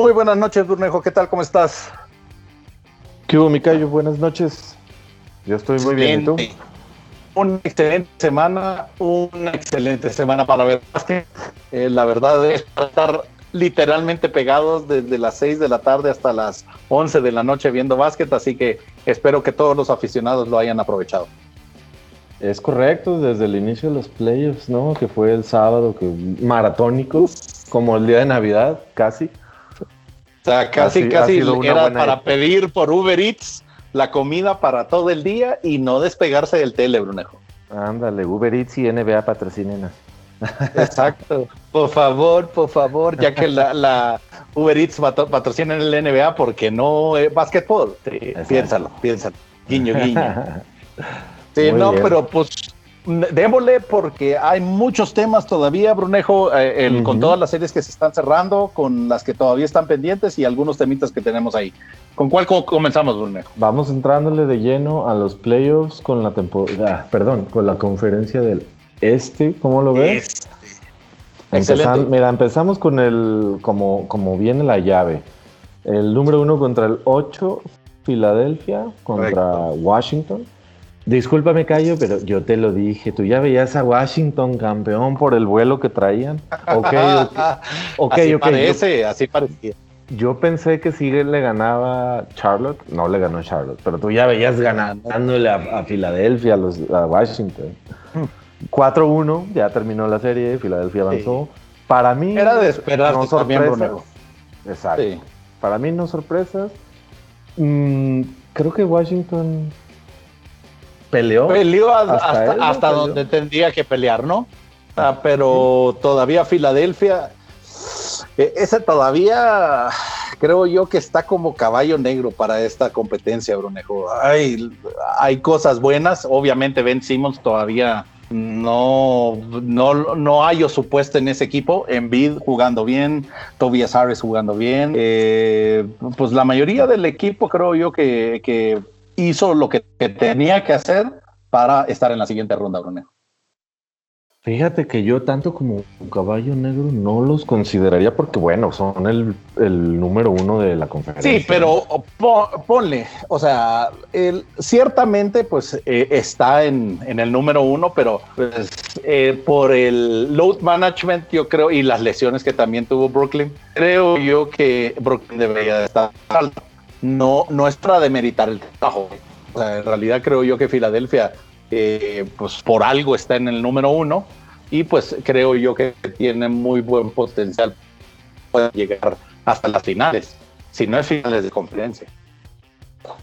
Muy buenas noches, Burnejo. ¿Qué tal? ¿Cómo estás? ¿Qué hubo, Micayo? Buenas noches. Yo estoy muy bien. ¿Y tú? Una excelente semana, una excelente semana para ver básquet. Eh, la verdad es estar literalmente pegados desde las 6 de la tarde hasta las 11 de la noche viendo básquet, así que espero que todos los aficionados lo hayan aprovechado. Es correcto, desde el inicio de los playoffs, ¿no? Que fue el sábado, que maratónico, como el día de Navidad, casi. O sea, casi, casi era para pedir por Uber Eats la comida para todo el día y no despegarse del tele, Brunejo. Ándale, Uber Eats y NBA patrocinen. Exacto. Por favor, por favor, ya que la, Uber Eats patrocina el NBA porque no es básquetbol. piénsalo, piénsalo. Guiño, guiño. Sí, no, pero pues démosle porque hay muchos temas todavía, Brunejo, eh, con todas las series que se están cerrando, con las que todavía están pendientes y algunos temitas que tenemos ahí. ¿Con cuál comenzamos, Brunejo? Vamos entrándole de lleno a los playoffs con la temporada, perdón, con la conferencia del Este, ¿cómo lo ves? Este. mira, empezamos con el, como, como viene la llave. El número uno contra el 8, Filadelfia, contra Washington. Discúlpame, Cayo, pero yo te lo dije. Tú ya veías a Washington campeón por el vuelo que traían. Ok, ok, así Parece, así parecía. Yo pensé que sí le ganaba Charlotte. No le ganó Charlotte, pero tú ya veías ganándole a, Filadelfia, a, los, a Washington. 4-1, ya terminó la serie, Filadelfia avanzó. Para mí. Era de esperar no sorpresas. Exacto. Para mí, no sorpresas. Mm, creo que Washington peleó. Peleó hasta, donde tendría que pelear, ¿no? Ah, pero todavía Filadelfia, eh, ese todavía creo yo que está como caballo negro para esta competencia, Brunejo. Hay, hay cosas buenas, obviamente Ben Simmons todavía no, no, no hay o supuesto en ese equipo. Embiid jugando bien, Tobias Harris jugando bien. Eh, pues la mayoría del equipo creo yo que, que hizo lo que, tenía que hacer para estar en la siguiente ronda, Bruno. Fíjate que yo tanto como caballo negro no los consideraría porque, bueno, son el, número uno de la conferencia. Sí, pero ponle, o sea, ciertamente pues eh, está en, el número uno, pero pues, eh, por el load management yo creo y las lesiones que también tuvo Brooklyn, creo yo que Brooklyn debería estar alto no, no es para demeritar el trabajo. en realidad creo yo que Filadelfia, eh, pues por algo está en el número uno y pues creo yo que tiene muy buen potencial para llegar hasta las finales, si no es finales de conferencia.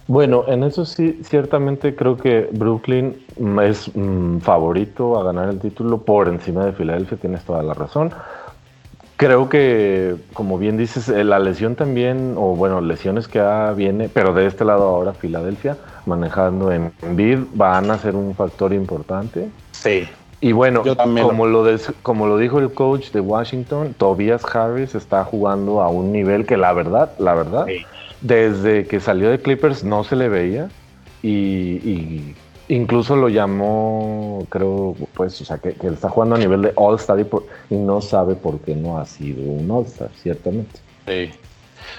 Bueno, en eso sí, ciertamente creo que Brooklyn es mm, favorito a ganar el título por encima de Filadelfia, tienes toda la razón. Creo que, como bien dices, eh, la lesión también, o bueno, lesiones que viene, pero de este lado ahora Filadelfia, manejando en BID, van a ser un factor importante. Sí. Y bueno, como lo, como lo dijo el coach de Washington, Tobias Harris está jugando a un nivel que la verdad, la verdad, desde que salió de Clippers no se le veía. y Incluso lo llamó, creo, pues, o sea, que, está jugando a nivel de All-Star y, no sabe por qué no ha sido un All-Star, ciertamente. Sí.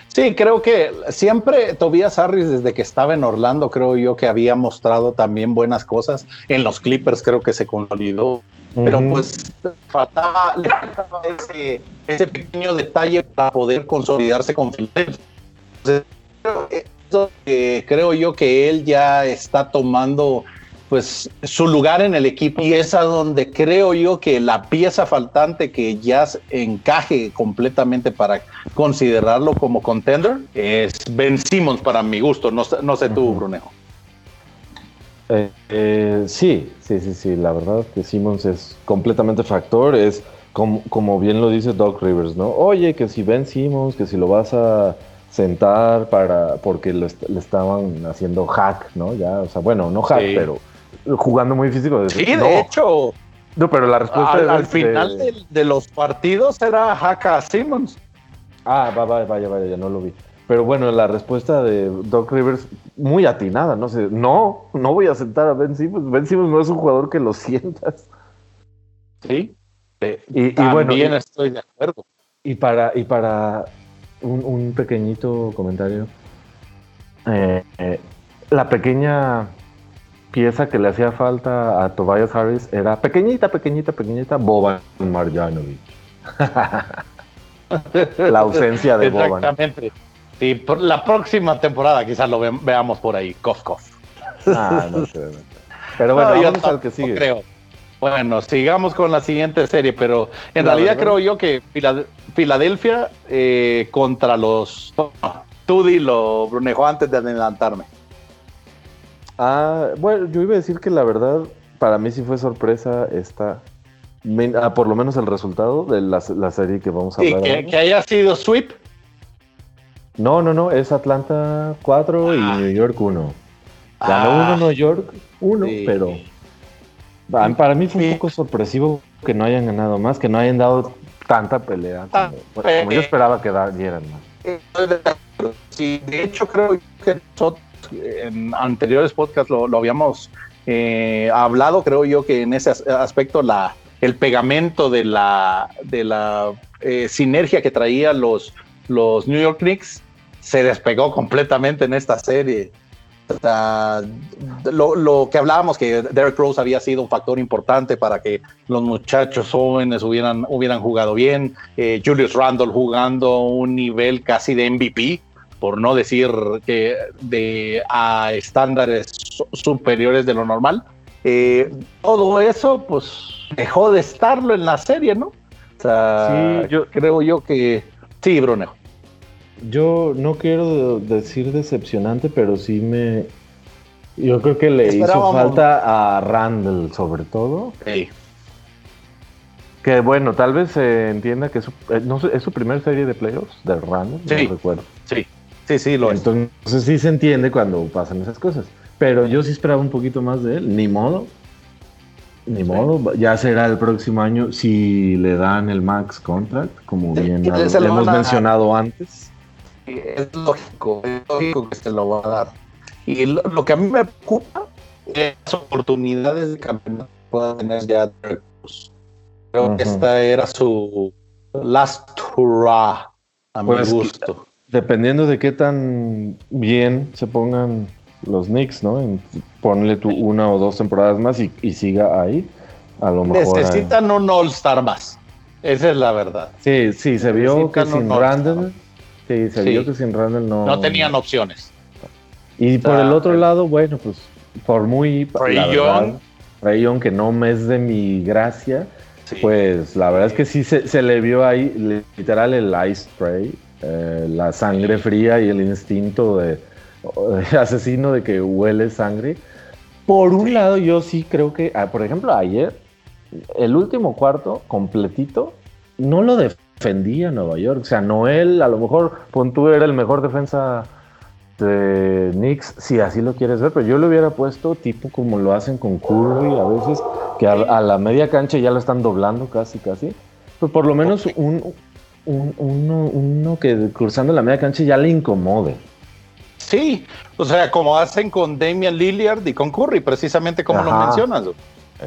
Sí, creo que siempre Tobias Harris, desde que estaba en Orlando, creo yo que había mostrado también buenas cosas. En los Clippers creo que se consolidó. Pero pues faltaba, ese, ese, pequeño detalle para poder consolidarse con Philadelphia. creo yo que él ya está tomando pues su lugar en el equipo y es a donde creo yo que la pieza faltante que ya encaje completamente para considerarlo como contender es Ben Simmons para mi gusto, no, no sé tú, Brunejo. Eh, eh, sí, sí, sí, sí, la verdad que Simmons es completamente factor, es como, como bien lo dice Doc Rivers, ¿no? Oye, que si Ben Simmons, que si lo vas a sentar para porque le estaban haciendo hack, ¿no? Ya, o sea, bueno, no hack, pero jugando muy físico. Sí, de hecho. No, pero la respuesta al, final de, los partidos era Haka Simmons. Ah, vaya, vaya, vaya, ya no lo vi. Pero bueno, la respuesta de Doc Rivers muy atinada, no sé. No, no voy a sentar a Ben Simmons. Ben Simmons no es un jugador que lo sientas. Sí. y, y bueno, estoy de acuerdo. Y para, y para un, pequeñito comentario. Eh, eh, la pequeña pieza que le hacía falta a Tobias Harris era pequeñita, pequeñita, pequeñita, Boban Marjanovic. la ausencia de Boban. Exactamente. Sí, por la próxima temporada quizás lo veamos por ahí, Kof Ah, no sé. Pero bueno, vamos al que sigue. Creo. Bueno, sigamos con la siguiente serie, pero en realidad creo yo que Filadelfia eh, contra los... tú dilo, Brunejo, antes de adelantarme. Ah, bueno, yo iba a decir que la verdad, para mí sí fue sorpresa esta... Ah, por lo menos el resultado de la, serie que vamos a hablar. Que, que, haya sido sweep. No, no, no, es Atlanta 4 y ah. New York 1. Ganó uno New York, uno, pero para mí fue un poco sorpresivo que no hayan ganado más, que no hayan dado tanta pelea como, ah, yo esperaba que dieran más. Sí, de hecho creo que en anteriores podcasts lo, habíamos eh, hablado, creo yo que en ese aspecto la, el pegamento de la, de la eh, sinergia que traían los, los New York Knicks se despegó completamente en esta serie lo, que hablábamos, que Derek Rose había sido un factor importante para que los muchachos jóvenes hubieran, hubieran jugado bien. Eh, Julius Randle jugando un nivel casi de MVP, por no decir que de a estándares superiores de lo normal. Eh, todo eso, pues, dejó de estarlo en la serie, ¿no? O sea, yo creo yo que sí, Bruno. Yo no quiero decir decepcionante, pero sí me. Yo creo que le hizo falta a Randall, sobre todo. Sí. Que bueno, tal vez se entienda que es su, eh, no, es su primera serie de playoffs de Randall, sí. no recuerdo. Sí, sí, sí, lo Entonces, sí se entiende cuando pasan esas cosas. Pero yo sí esperaba un poquito más de él, ni modo. Ni modo, ya será el próximo año si le dan el max contract, como bien hemos mencionado antes es lógico, es lógico que se lo va a dar. Y lo, que a mí me preocupa es las oportunidades de campeonato que pueda tener ya Creo que esta era su last hurrah, a mi pues, gusto. Dependiendo de qué tan bien se pongan los Knicks, ¿no? ponle tu una o dos temporadas más y, siga ahí. A lo mejor. Necesitan un All-Star más. Esa es la verdad. Sí, sí, se vio que sin Brandon Sí, se vio que sin Randall no. No tenían opciones. Y por el otro lado, bueno, pues por muy. Ray que no me es de mi gracia, pues la verdad es que sí se, le vio ahí literal el ice spray, eh, la sangre fría y el instinto de, asesino de que huele sangre. Por un lado, yo sí creo que, ah, por ejemplo, ayer, el último cuarto completito, no lo defendí defendía Nueva York. O sea, Noel, a lo mejor Pontú era el mejor defensa de Knicks, si así lo quieres ver, pero yo le hubiera puesto tipo como lo hacen con Curry a veces, que a, la media cancha ya lo están doblando casi, casi. Pues por lo menos un, uno, que cruzando la media cancha ya le incomode. Sí, o sea, como hacen con Damian Lillard y con Curry, precisamente como lo mencionas. O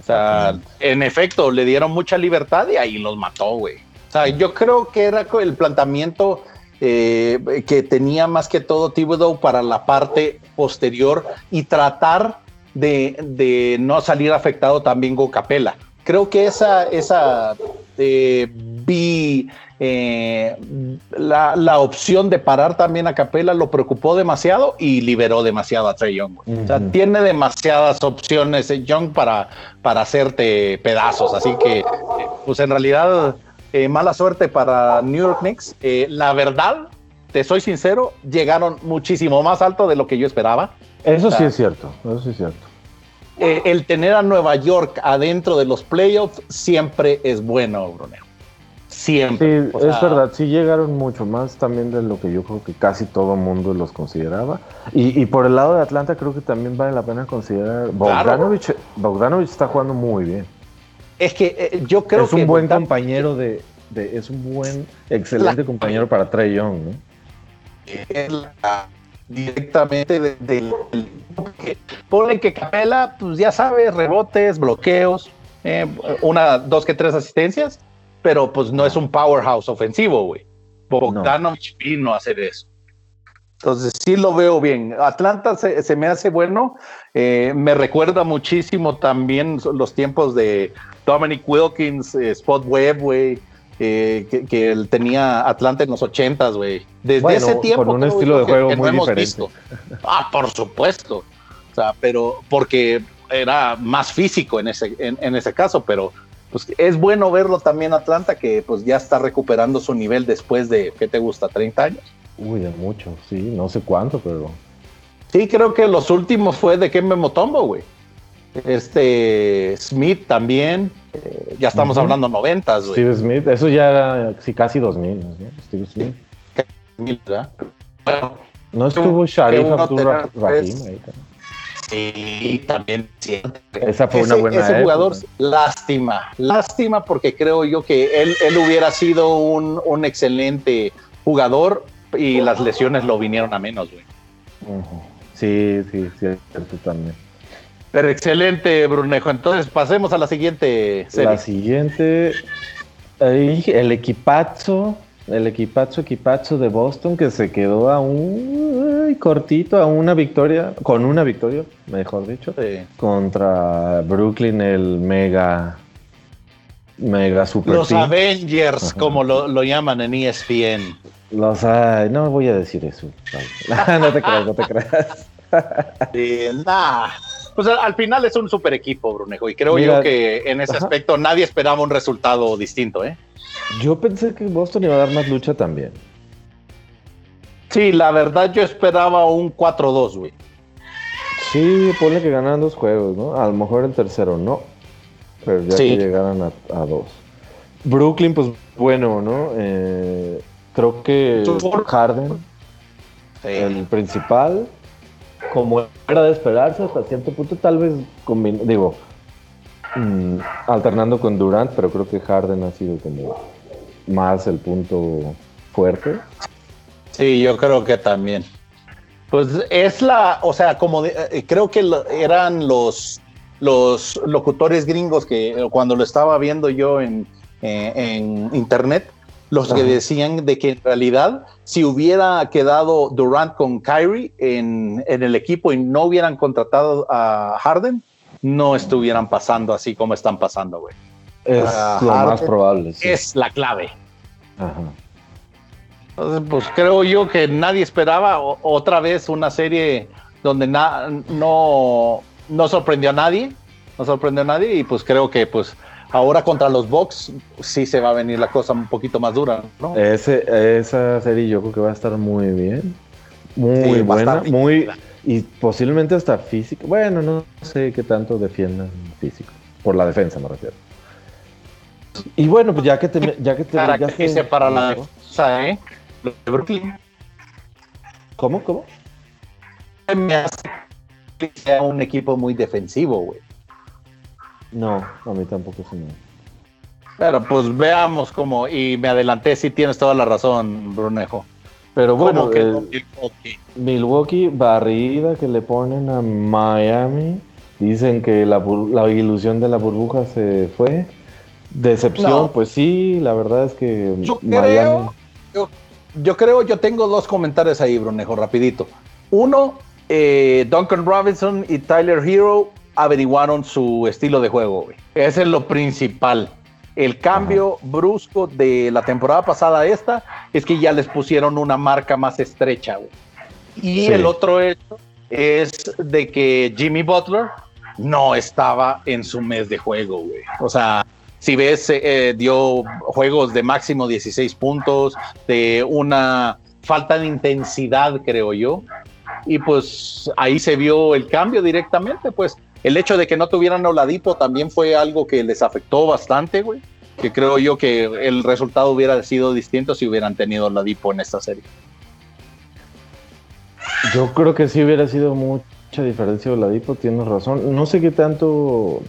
sea, en efecto, le dieron mucha libertad y ahí los mató, güey. O sea, yo creo que era el planteamiento eh, que tenía más que todo Thibodeau para la parte posterior y tratar de, no salir afectado también con Capela. Creo que esa, esa eh, vi eh, la, opción de parar también a Capela lo preocupó demasiado y liberó demasiado a Trey Young. O sea, tiene demasiadas opciones Young para, para hacerte pedazos. Así que, pues en realidad eh, mala suerte para New York Knicks. Eh, la verdad, te soy sincero, llegaron muchísimo más alto de lo que yo esperaba. Eso sí es cierto, eso sí es cierto. Eh, el tener a Nueva York adentro de los playoffs siempre es bueno, Bruneo. Siempre. Sí, es verdad, sí llegaron mucho más también de lo que yo creo que casi todo el mundo los consideraba. Y, por el lado de Atlanta creo que también vale la pena considerar. Bogdanovich, Bogdanovich está jugando muy bien. Es que eh, yo creo que. Es un buen compañero de, Es un buen, excelente compañero para Trey Young, ¿no? Directamente del. De, que Capela, pues ya sabe, rebotes, bloqueos, eh, una, dos que tres asistencias, pero pues no es un powerhouse ofensivo, güey. Bogdanovich vino a hacer eso. Entonces sí lo veo bien. Atlanta se, me hace bueno. Eh, me recuerda muchísimo también los tiempos de Dominic Wilkins, eh, Spot Webb, güey. Eh, que, él tenía Atlanta en los ochentas, güey. Desde ese tiempo. Con un estilo de juego muy diferente. Ah, por supuesto. O sea, pero porque era más físico en ese, en, ese caso, pero pues es bueno verlo también Atlanta, que pues ya está recuperando su nivel después de, ¿qué te gusta? ¿30 años? Uy, de mucho, sí, no sé cuánto, pero... Sí, creo que los últimos fue de Kembe Motombo, güey. Este Smith también, eh, ya estamos hablando noventas, güey. Steve Smith, eso ya era sí, casi 2000, ¿no? Steve Smith. ¿verdad? Bueno, no estuvo Sharif Abdul Rahim ahí también. Sí, también sí. Esa fue una buena Ese jugador, lástima, lástima porque creo yo que él, él hubiera sido un, un, excelente jugador y las lesiones lo vinieron a menos, güey. Sí, sí, cierto también. Pero excelente, Brunejo. Entonces pasemos a la siguiente serie. La siguiente, el equipazo el equipazo, equipazo de Boston que se quedó a un cortito, a una victoria, con una victoria, mejor dicho, contra Brooklyn, el mega, mega super. Los Avengers, como lo, llaman en ESPN. Los, ay, no voy a decir eso. no te creas, no te creas. Pues al final es un super equipo, Brunejo, y creo yo que en ese aspecto nadie esperaba un resultado distinto, ¿eh? Yo pensé que Boston iba a dar más lucha también. Sí, la verdad yo esperaba un 4-2, güey. Sí, pone que ganan dos juegos, ¿no? A lo mejor el tercero no, pero ya que llegaran a, dos. Brooklyn, pues bueno, ¿no? Eh, creo que Harden, el principal, como era de esperarse hasta cierto punto, tal vez, digo, mm, alternando con Durant, pero creo que Harden ha sido como más el punto fuerte. Sí, yo creo que también. Pues es la, o sea, como eh, creo que eran los, los locutores gringos que eh, cuando lo estaba viendo yo en, eh, en internet, los que decían de que en realidad si hubiera quedado Durant con Kyrie en, en, el equipo y no hubieran contratado a Harden, no estuvieran pasando así como están pasando, güey. Es lo más probable. Es la clave. Entonces, pues creo yo que nadie esperaba otra vez una serie donde no, no sorprendió a nadie. No sorprendió a nadie y pues creo que pues ahora contra los Bucks sí se va a venir la cosa un poquito más dura, ¿no? Ese, esa serie yo creo que va a estar muy bien. Muy buena, muy y posiblemente hasta físico. Bueno, no sé qué tanto defiendan físico. Por la defensa me refiero. Y bueno, pues ya que te. Ya que te para ya que, para la defensa, ¿eh? de Brooklyn. ¿Cómo? ¿Cómo? Me hace que sea un equipo muy defensivo, güey. No, a mí tampoco se me. Pero pues veamos cómo. Y me adelanté, si tienes toda la razón, Brunejo. Pero bueno, Milwaukee? Milwaukee barrida que le ponen a Miami. Dicen que la, la ilusión de la burbuja se fue. Decepción, pues sí, la verdad es que yo creo, yo, creo, yo tengo dos comentarios ahí, Brunejo, rapidito. Uno, eh, Duncan Robinson y Tyler Hero averiguaron su estilo de juego, güey. Ese es lo principal. El cambio brusco de la temporada pasada a esta es que ya les pusieron una marca más estrecha, güey. Y el otro hecho es de que Jimmy Butler no estaba en su mes de juego, güey. O sea, si ves, eh, dio juegos de máximo 16 puntos, de una falta de intensidad, creo yo. Y pues ahí se vio el cambio directamente, pues el hecho de que no tuvieran Oladipo también fue algo que les afectó bastante, güey. Que creo yo que el resultado hubiera sido distinto si hubieran tenido Oladipo en esta serie. Yo creo que sí hubiera sido mucha diferencia Oladipo, tienes razón. No sé qué tanto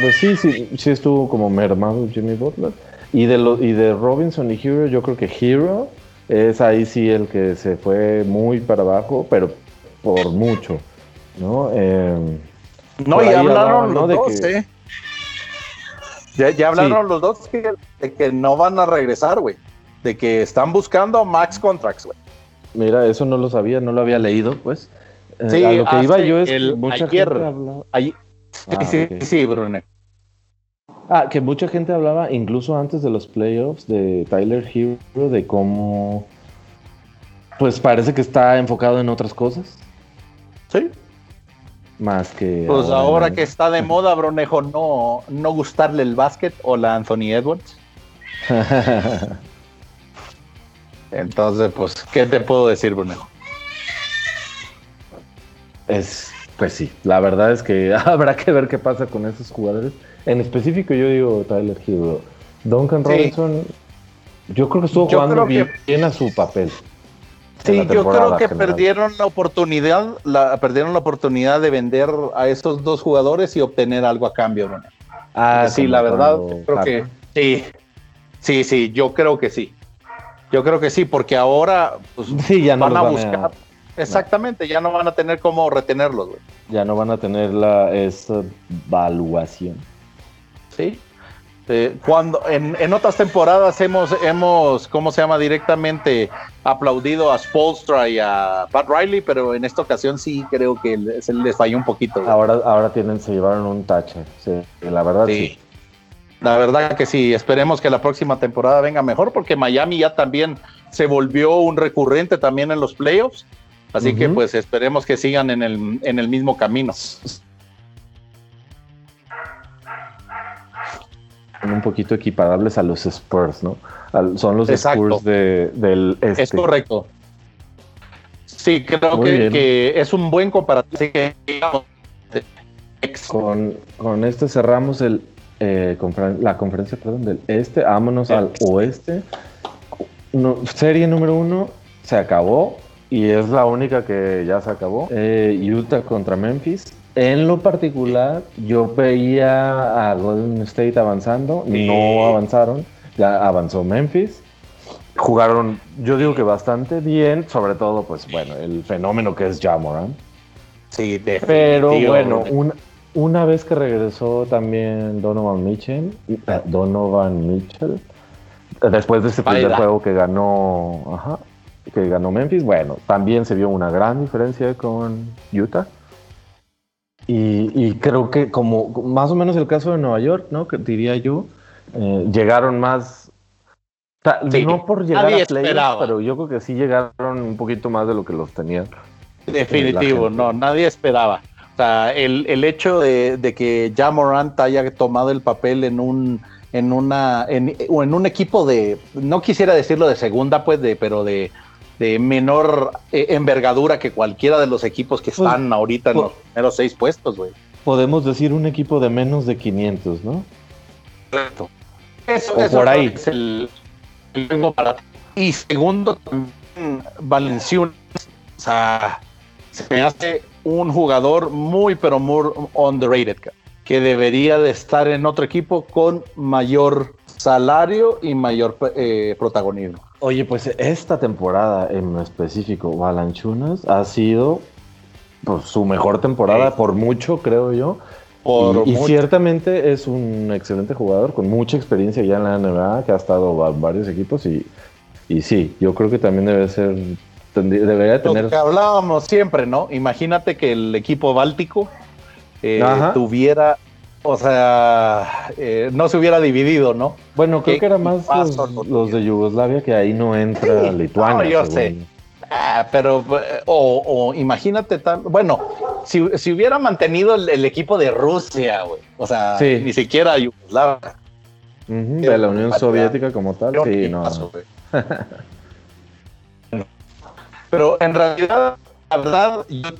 pues sí, sí, sí estuvo como mermado Jimmy Butler. Y de, lo, y de Robinson y Hero, yo creo que Hero es ahí sí el que se fue muy para abajo, pero por mucho, ¿no? Em, no, y hablaron los dos, ¿eh? Ya, hablaron los dos de que no van a regresar, güey. de que están buscando max contracts, güey. Mira, eso no lo sabía, no lo había leído, pues. Eh, sí, a lo que iba yo es que mucha gente hablaba... Ah, sí, sí, Bruno. Ah, que mucha gente hablaba, incluso antes de los playoffs, de Tyler Hero, de cómo. Pues parece que está enfocado en otras cosas. Sí. Más que. Pues ahora, que está de moda, Bronejo, no, no gustarle el básquet o la Anthony Edwards. Entonces, pues, ¿qué te puedo decir, Brunejo? Es, pues sí, la verdad es que habrá que ver qué pasa con esos jugadores. En específico, yo digo Tyler Hill. Duncan Robinson, yo creo que estuvo jugando bien, a su papel. Sí, yo creo que perdieron la oportunidad, la, perdieron la oportunidad de vender a estos dos jugadores y obtener algo a cambio, Bruno. Ah, sí, la verdad, creo que sí, sí, sí, yo creo que sí. Yo creo que sí, porque ahora pues, ya van a buscar. Exactamente, ya no van a tener cómo retenerlos, güey. Ya no van a tener la esa valuación. Sí. Eh, cuando en, otras temporadas hemos, hemos, ¿cómo se llama? Directamente aplaudido a Spolstra y a Pat Riley, pero en esta ocasión sí creo que se les falló un poquito. Ahora, ahora tienen, se llevaron un tache, sí, la verdad sí. La verdad que sí, esperemos que la próxima temporada venga mejor porque Miami ya también se volvió un recurrente también en los playoffs. Así que pues esperemos que sigan en el, en el mismo camino. Un poquito equiparables a los Spurs, ¿no? son los Spurs del este. Es correcto. Sí, creo que, es un buen comparativo. Con, con este cerramos el eh, la conferencia perdón, del este, vámonos al oeste. serie número uno se acabó y es la única que ya se acabó. Eh, Utah contra Memphis. En lo particular, yo veía a Golden State avanzando, no avanzaron, ya avanzó Memphis. Jugaron, yo digo que bastante bien, sobre todo, pues bueno, el fenómeno que es Jamoran. Sí, Pero bueno, un, una vez que regresó también Donovan Mitchell, eh, Donovan Mitchell, después de ese primer juego que ganó, que ganó Memphis, bueno, también se vio una gran diferencia con Utah. Y, creo que como más o menos el caso de Nueva York, ¿no? Que diría yo, eh, llegaron más no por llegar a playoffs, pero yo creo que sí llegaron un poquito más de lo que los tenían. Definitivo, no, nadie esperaba. O sea, el, hecho de, que ya Morant haya tomado el papel en un en una en, o en un equipo de no quisiera decirlo de segunda pues de pero de, menor eh, envergadura que cualquiera de los equipos que pues, están ahorita en los primeros seis puestos, güey. Podemos decir un equipo de menos de 500, ¿no? Correcto. Eso, por ahí. es el, el para Y segundo, también Valenciunas, o sea, se me hace un jugador muy, pero muy underrated, que debería de estar en otro equipo con mayor salario y mayor eh, protagonismo. Oye, pues esta temporada en específico, Balanchunas ha sido pues, su mejor temporada por mucho, creo yo. y, ciertamente es un excelente jugador con mucha experiencia ya en la NBA, que ha estado en varios equipos y, y sí, yo creo que también debe ser debería tener. Lo que hablábamos siempre, ¿no? Imagínate que el equipo báltico eh, tuviera, o sea, eh, no se hubiera dividido, ¿no? Bueno, creo que era más los, de Yugoslavia, que ahí no entra Lituania. No, yo sé. Ah, pero, o, imagínate, tan, bueno, si, hubiera mantenido el, equipo de Rusia, güey, o sea, ni siquiera Yugoslavia. de la Unión Soviética como tal, sí, no. Pero en realidad, la verdad, yo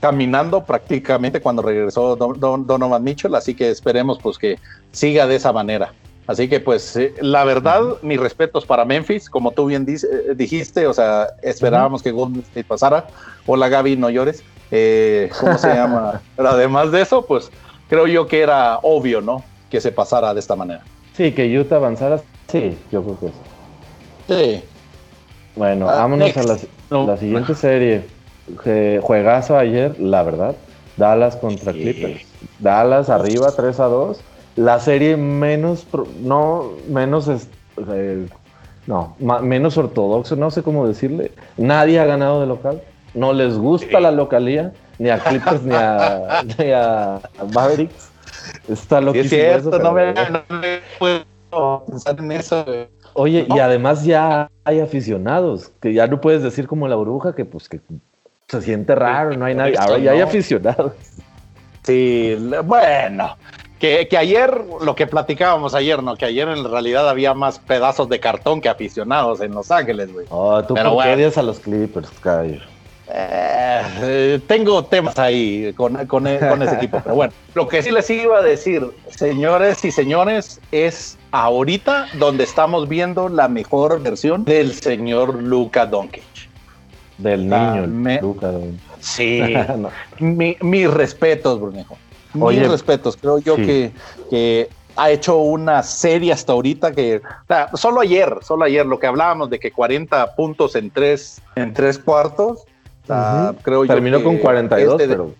caminando prácticamente cuando regresó Donovan Mitchell, así que esperemos pues que siga de esa manera. Así que pues eh, la verdad, mis respetos para Memphis, como tú bien eh, dijiste, o sea, esperábamos que Golden State pasara. Hola Gaby, no llores. Eh, ¿Cómo se llama? Pero además de eso, pues creo yo que era obvio, ¿no? Que se pasara de esta manera. Sí, que Utah avanzara, sí, yo creo que sí. Sí. Bueno, ah, vámonos a la, siguiente serie. Juegazo ayer, la verdad. Dallas contra Clippers. Dallas arriba 3 a 2. La serie menos, no, menos, eh, No, menos ortodoxo, no sé cómo decirle. Nadie ha ganado de local. No les gusta la localía, ni a Clippers ni, a, ni a Mavericks. Está lo que es cierto, no, me, puedo pensar en eso. Oye, y además ya hay aficionados, que ya no puedes decir como la bruja, que pues que se siente raro, no hay nadie. Ahora ya hay aficionados. Sí, bueno, que, ayer, lo que platicábamos ayer, ¿no? Que ayer en realidad había más pedazos de cartón que aficionados en Los Ángeles, güey. Oh, tú Pero, odias a los Clippers, Kyle. Eh, tengo temas ahí con, con, ese equipo. Pero bueno, lo que sí les iba a decir, señores y señores, es ahorita donde estamos viendo la mejor versión del señor Luca Doncic. Del niño, Luca Doncic. Sí, mis respetos, Brunejo. Oye, Mis respetos, creo yo que, ha hecho una serie hasta ahorita que, solo ayer, solo ayer, lo que hablábamos de que 40 puntos en tres, en tres cuartos, creo yo Terminó con 42, este pero...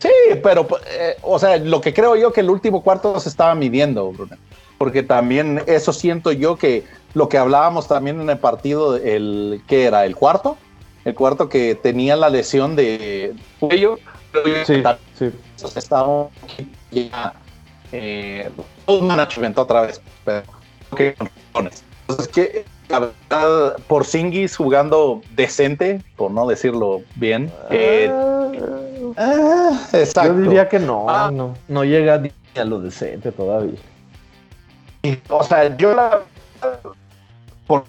Sí, pero, eh, o sea, lo que creo yo que el último cuarto se estaba midiendo, Bruno. Porque también eso siento yo que lo que hablábamos también en el partido, el que era el cuarto, el cuarto que tenía la lesión de cuello, sí, sí. Estaba ya eh, todo management otra vez, pero entonces que la verdad, por Singis jugando decente, por no decirlo bien. Eh, ah, exacto. Yo diría que no, ah. no, no llega a lo decente todavía. o sea, yo la por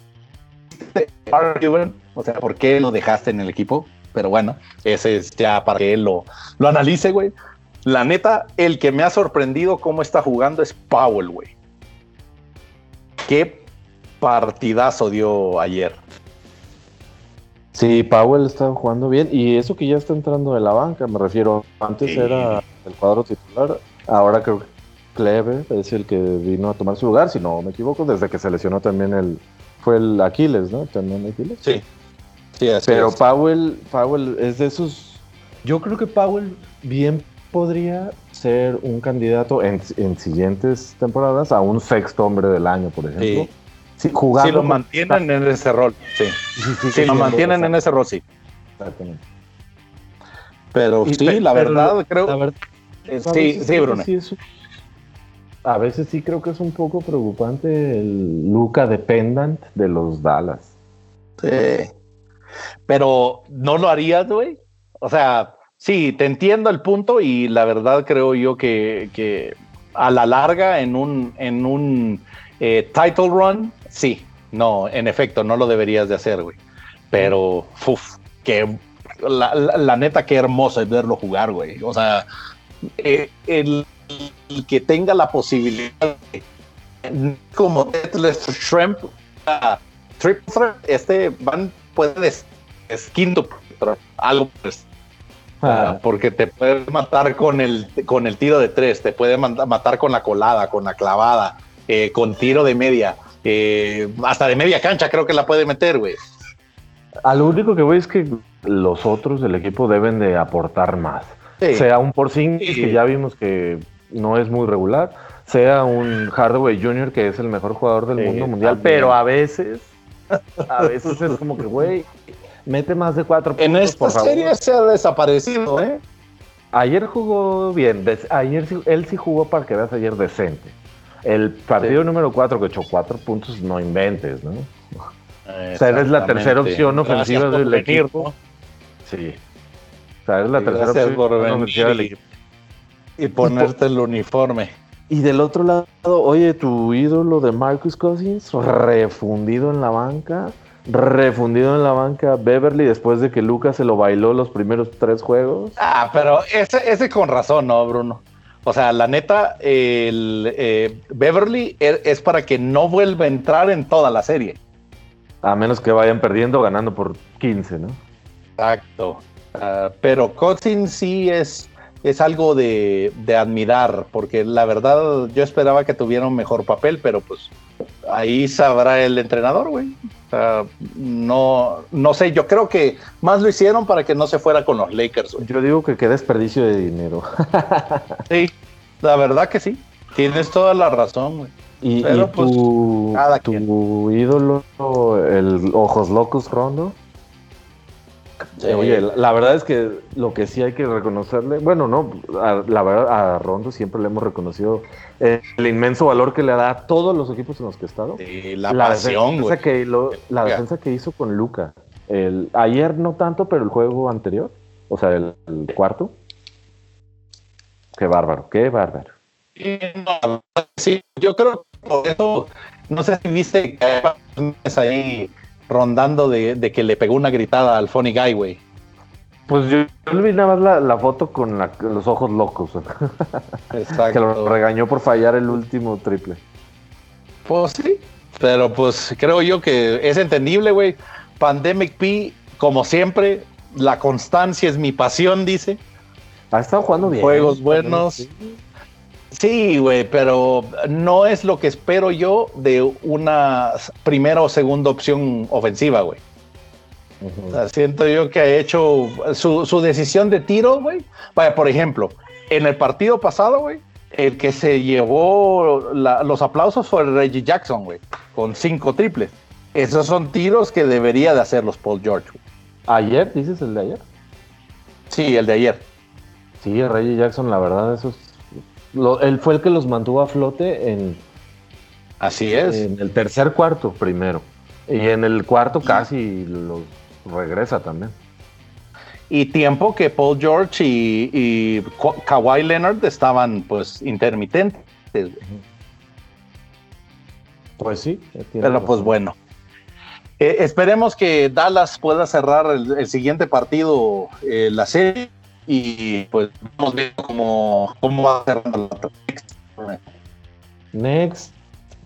o sea, ¿por qué lo dejaste en el equipo? pero bueno, ese es ya para que él lo, lo analice, güey. La neta, el que me ha sorprendido cómo está jugando es Powell, güey. Qué partidazo dio ayer. Sí, Powell está jugando bien y eso que ya está entrando de la banca, me refiero, antes era el cuadro titular, ahora creo que Cleve es el que vino a tomar su lugar, si no me equivoco, desde que se lesionó también el, fue el Aquiles, ¿no? También Aquiles. Sí, pero Powell, Powell es de esos. Yo creo que Powell bien podría ser un candidato en, siguientes temporadas a un sexto hombre del año, por ejemplo. Sí, si lo mantienen en ese rol, sí. si lo mantienen en ese rol, sí. Exactamente. Pero sí, la verdad, creo. sí, sí, Bruno. a veces sí creo que es un poco preocupante el Luca dependent de los Dallas. Sí. Pero no lo harías, güey. O sea, sí, te entiendo el punto y la verdad creo yo que, a la larga en un, en un eh, title run, sí, no, en efecto, no lo deberías de hacer, güey. Pero, uff, que la, neta, qué hermoso es verlo jugar, güey. O sea, eh, el, que tenga la posibilidad como Deathless Shrimp, Triple este van, puede es quinto, algo pues. Ah. Porque te puede matar con el, con el tiro de tres, te puede matar con la colada, con la clavada, eh, con tiro de media, eh, hasta de media cancha creo que la puede meter, güey. A lo único que voy es que los otros del equipo deben de aportar más. Sea un Porzingis, que ya vimos que no es muy regular, sea un Hardaway Jr., que es el mejor jugador del mundo mundial, pero a veces, a veces es como que, güey, mete más de cuatro puntos. En esta serie se ha desaparecido, ¿eh? Ayer jugó bien, ayer él sí jugó para que veas ayer decente. El partido número cuatro que echó cuatro puntos, no inventes, ¿no? O sea, eres la tercera opción ofensiva del equipo. Sí. O sea, eres la tercera opción ofensiva del equipo. Y ponerte el uniforme. Y del otro lado, oye, tu ídolo de Marcus Cousins, refundido en la banca refundido en la banca Beverly después de que Lucas se lo bailó los primeros tres juegos. Ah, pero ese, ese con razón, ¿no, Bruno? O sea, la neta, el eh, Beverly e, es para que no vuelva a entrar en toda la serie. A menos que vayan perdiendo, ganando por 15, ¿no? Exacto. Ah, pero Cousins sí es, es algo de, de, admirar, porque la verdad yo esperaba que tuviera un mejor papel, pero pues ahí sabrá el entrenador, güey no, no sé, yo creo que más lo hicieron para que no se fuera con los Lakers. Yo digo que qué desperdicio de dinero. sí, la verdad que sí. Tienes toda la razón, güey. ¿Y, pues, tu, ídolo, el Ojos Locos Rondo? Oye, la, verdad es que lo que sí hay que reconocerle, bueno, no, la verdad a Rondo siempre le hemos reconocido el inmenso valor que le da a todos los equipos en los que ha estado. la, pasión, defensa que, la defensa que hizo con Luca. El, ayer no tanto, pero el juego anterior, o sea, el, cuarto. Qué bárbaro, qué bárbaro. Sí, yo creo que por eso, no sé si viste que hay ahí rondando de, que le pegó una gritada al Funny Guy, güey. Pues yo, vi nada más la, foto con los ojos locos. Exacto. que lo regañó por fallar el último triple. Pues sí, pero pues creo yo que es entendible, güey. Pandemic P, como siempre, la constancia es mi pasión, dice. Ha estado jugando bien. Juegos buenos. Sí, güey, pero no es lo que espero yo de una primera o segunda opción ofensiva, güey. siento yo que ha hecho su, decisión de tiro, güey. Vaya, por ejemplo, en el partido pasado, güey, el que se llevó los aplausos fue Reggie Jackson, güey, con cinco triples. Esos son tiros que debería de hacer los Paul George. ¿Ayer? ¿Dices el de ayer? Sí, el de ayer. Sí, Reggie Jackson, la verdad, esos él fue el que los mantuvo a flote en. Así es. En el tercer cuarto primero. Y en el cuarto casi los regresa también. Y tiempo que Paul George y, Kawhi Leonard estaban pues intermitentes. Pues sí. Pero pues bueno. Eh, esperemos que Dallas pueda cerrar el, siguiente partido, eh, la serie, y pues vamos viendo cómo, cómo va a ser la Next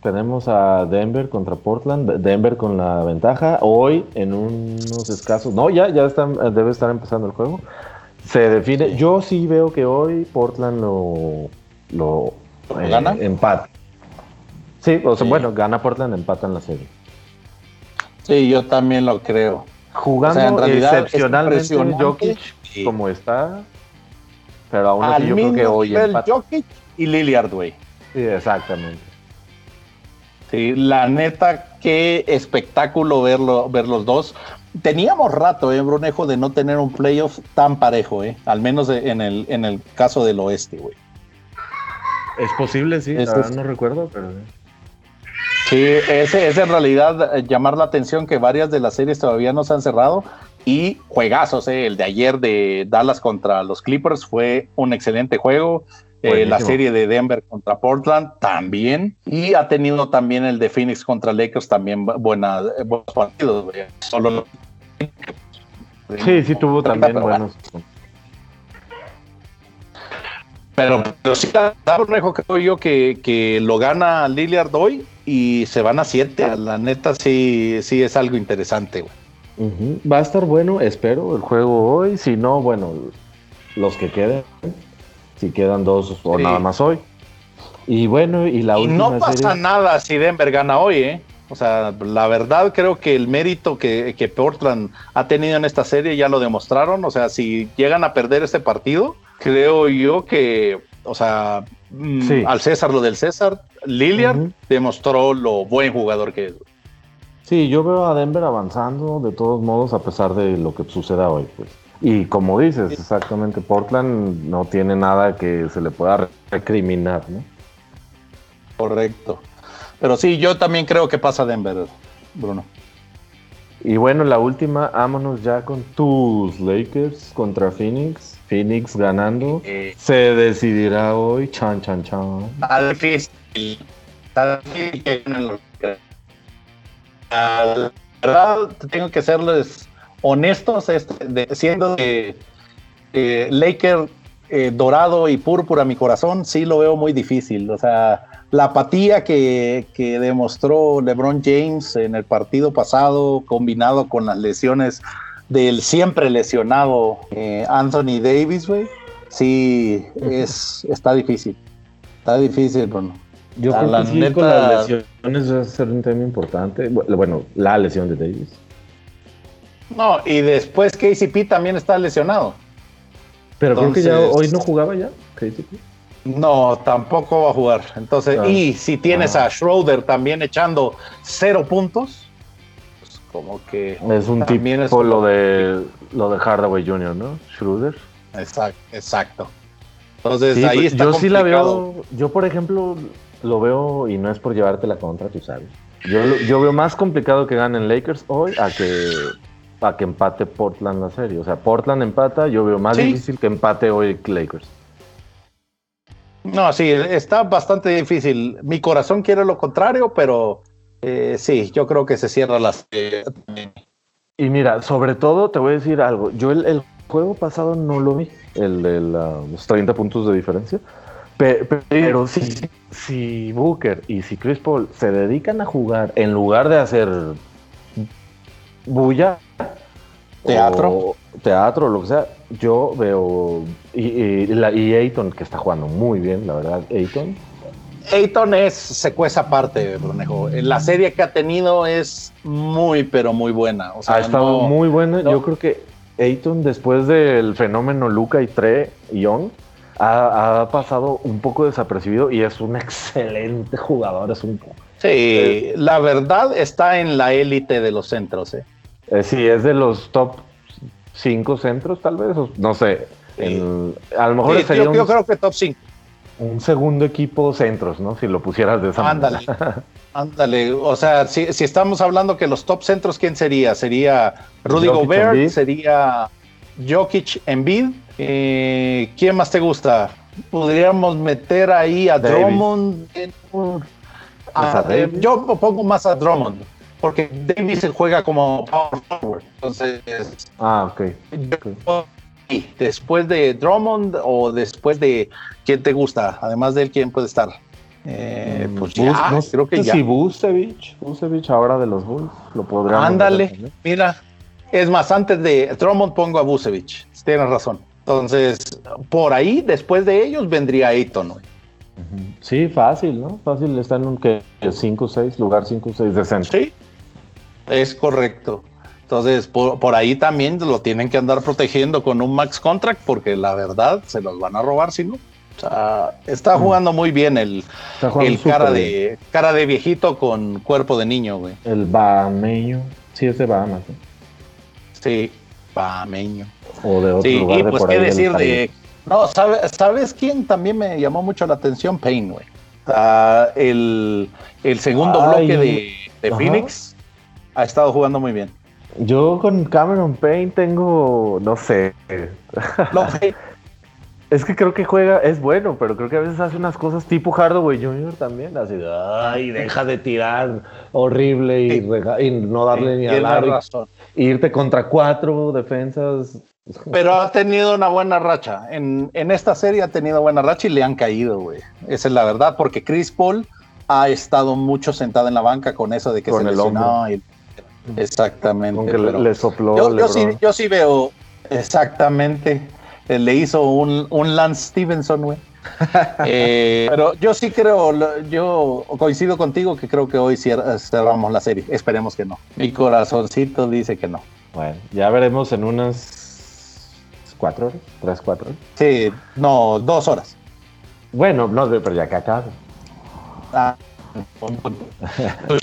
tenemos a Denver contra Portland, Denver con la ventaja, hoy en unos escasos, no, ya, ya está, debe estar empezando el juego, se define, yo sí veo que hoy Portland lo, lo eh, ¿Gana? empata. Sí, o sea, bueno, gana Portland, empata en la serie. Sí, yo también lo creo. Jugando en realidad excepcionalmente Jokic como está. Pero aún así yo creo que hoy Jokic y Lillard, güey. Sí, exactamente. Sí, la neta, qué espectáculo verlo, ver los dos. Teníamos rato, eh, Brunejo, de no tener un playoff tan parejo, eh, al menos en, el, en el caso del oeste, güey. Es posible, sí, no recuerdo, pero... Sí, ese es en realidad eh, llamar la atención que varias de las series todavía no se han cerrado y juegazos, eh, el de ayer de Dallas contra los Clippers fue un excelente juego. Eh, la serie de Denver contra Portland también. Y ha tenido también el de Phoenix contra Lakers también buena, eh, buenos partidos. Solo sí, sí tuvo también buenos. Pero, pero sí, creo yo que, que lo gana Lillard hoy y se van a siete. La neta sí, sí es algo interesante. Güey. Va a estar bueno, espero, el juego hoy. Si no, bueno, los que queden. Si quedan dos o nada más hoy. Y bueno, y la y No pasa nada si Denver gana hoy, ¿eh? O sea, la verdad creo que el mérito que, Portland ha tenido en esta serie ya lo demostraron. O sea, si llegan a perder este partido, creo yo que, o sea, mm, al César lo del César, Lilian demostró lo buen jugador que es. Sí, yo veo a Denver avanzando de todos modos a pesar de lo que suceda hoy, pues. Y como dices, exactamente, Portland no tiene nada que se le pueda recriminar, ¿no? Correcto. Pero sí, yo también creo que pasa Denver, Bruno. Y bueno, la última, vámonos ya con tus Lakers contra Phoenix. Phoenix ganando. Se decidirá hoy, chan, chan, chan. Está difícil. Está difícil que la verdad, tengo que serles honestos, este, siendo de, Laker eh, dorado y púrpura mi corazón, sí lo veo muy difícil. O sea, la apatía que, demostró LeBron James en el partido pasado, combinado con las lesiones del siempre lesionado eh, Anthony Davis, güey, sí es, está difícil. Está difícil, Bruno. Yo creo que sí, con las lesiones va a ser un tema importante. Bueno, la lesión de Davis. No, y después KCP también está lesionado. Pero creo que ya hoy no jugaba ya, KCP. No, tampoco va a jugar. Entonces, ah. y si tienes a Schroeder también echando cero puntos, pues como que es un tipo lo de lo de Hardaway Jr., ¿no? Schroeder. Exacto, exacto. Entonces ahí pues, está. Yo sí la veo. Yo, por ejemplo, lo veo y no es por llevarte la contra, tú sabes. Yo, yo veo más complicado que ganen Lakers hoy a que a que empate Portland la serie. O sea, Portland empata, yo veo más difícil que empate hoy Lakers. No, sí, está bastante difícil. Mi corazón quiere lo contrario, pero eh, sí, yo creo que se cierra las. y mira, sobre todo te voy a decir algo. Yo el, juego pasado no lo vi, el de los 30 puntos de diferencia. Pero, si, si Booker y si Chris Paul se dedican a jugar en lugar de hacer bulla, teatro, teatro, lo que sea, yo veo y, y, Ayton que está jugando muy bien, la verdad, Ayton. Ayton es secuesa aparte, Brunejo. La serie que ha tenido es muy, pero muy buena. ha estado muy buena. Yo creo que Ayton, después del fenómeno Luca y Tre Young, ha, pasado un poco desapercibido y es un excelente jugador. Es un. Sí, la verdad está en la élite de los centros. ¿eh? Eh, sí, es de los top cinco centros, tal vez. No sé. a lo mejor sería yo, creo que top 5. Un segundo equipo centros, ¿no? Si lo pusieras de esa Ándale. Ándale. O sea, si, estamos hablando que los top centros, ¿quién sería? Sería Rudy Gobert, sería Jokic Embiid. Eh, ¿Quién más te gusta? Podríamos meter ahí a Drummond. Eh, yo pongo más a Drummond porque Davis juega como power forward. Entonces, ah, ok. después de Drummond o después de quién te gusta, además de él, quién puede estar. Eh, mm, pues ya, creo que ya. Si Busevich, Busevich ahora de los Bulls, lo podría. Ándale, mira, es más, antes de Drummond pongo a Busevich, tienes razón. Entonces, por ahí, después de ellos, vendría Ayton. Sí, fácil, ¿no? Fácil, está en un 5-6, lugar 5-6 de centro. Sí, es correcto. Entonces, por, ahí también lo tienen que andar protegiendo con un max contract porque la verdad se los van a robar si no. O sea, está mm. jugando muy bien el, el cara de cara de viejito con cuerpo de niño, güey. El Bahameño. Sí, ese Bahamas. Sí, Bahameño. O de otro lugar y pues qué decir de... No, ¿sabes, quién también me llamó mucho la atención? Payne, güey. el, segundo bloque de, de Phoenix ha estado jugando muy bien. Yo con Cameron Payne tengo, no sé. No, es que creo que juega, es bueno, pero creo que a veces hace unas cosas tipo Hardaway Jr. también, así de, ay, deja de tirar horrible y, no darle ni a la Irte contra cuatro defensas. Pero ha tenido una buena racha. En, esta serie ha tenido buena racha y le han caído, güey. Esa es la verdad, porque Chris Paul ha estado mucho sentado en la banca con eso de que se lesionó y Exactamente. le, sopló. Yo, sí, veo exactamente. Eh, le hizo un, un Lance Stevenson, güey. Eh, pero yo sí creo, yo coincido contigo que creo que hoy cerramos la serie. Esperemos que no. Mi corazoncito dice que no. Bueno, ya veremos en unas cuatro horas, tres, cuatro horas. Sí, no, dos horas. Bueno, no, pero ya que acaba. Ah, punto.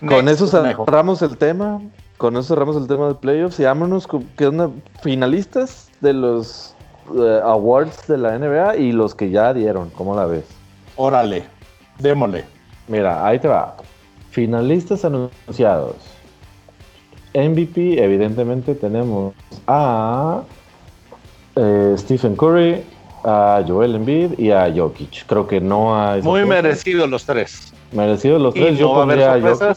Con eso cerramos el tema. Con eso cerramos el tema de playoffs y vámonos con que finalistas de los eh, awards de la NBA y los que ya dieron. ¿Cómo la ves? Órale, démosle. Mira, ahí te va. Finalistas anunciados. MVP, evidentemente tenemos a eh, Stephen Curry, a Joel Embiid y a Jokic. Creo que no hay. Muy merecidos los tres. Merecidos los tres. Yo pondría a Jokic.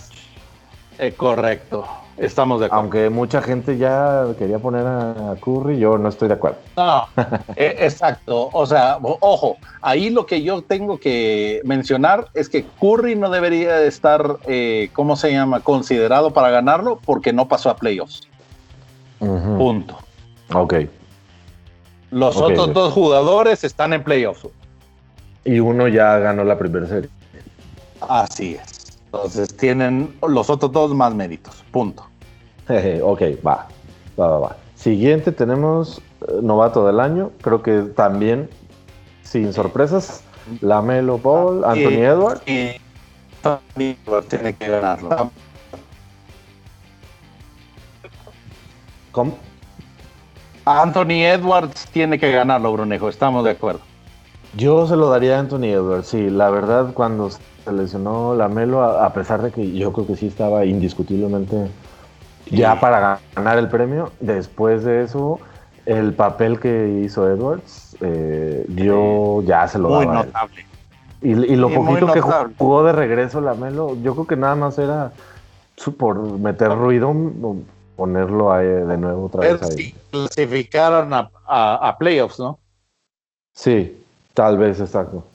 Eh, correcto, estamos de acuerdo. Aunque mucha gente ya quería poner a Curry, yo no estoy de acuerdo. No, eh, exacto. O sea, ojo, ahí lo que yo tengo que mencionar es que Curry no debería estar, eh, ¿cómo se llama?, considerado para ganarlo porque no pasó a playoffs. Punto. Ok. Los otros dos jugadores están en playoffs. Y uno ya ganó la primera serie. Así es. Entonces tienen los otros dos más méritos. Punto. ok, va. Va, va, va. Siguiente tenemos eh, novato del año. Creo que también sin sorpresas, Lamelo Ball, ah, Anthony Edwards. Y Anthony Edwards tiene que ganarlo. ¿Cómo? Anthony Edwards tiene que ganarlo, Brunejo, estamos de acuerdo. Yo se lo daría a Anthony Edwards, sí. La verdad, cuando se lesionó Lamelo, a, a pesar de que yo creo que sí estaba indiscutiblemente ya para ganar el premio, después de eso, el papel que hizo Edwards, eh, yo ya se lo muy notable. Y, lo poquito que jugó de regreso Lamelo, yo creo que nada más era por meter ruido, ponerlo ahí de nuevo otra vez ahí. clasificaron a, playoffs, ¿no? Sí, tal vez, exacto.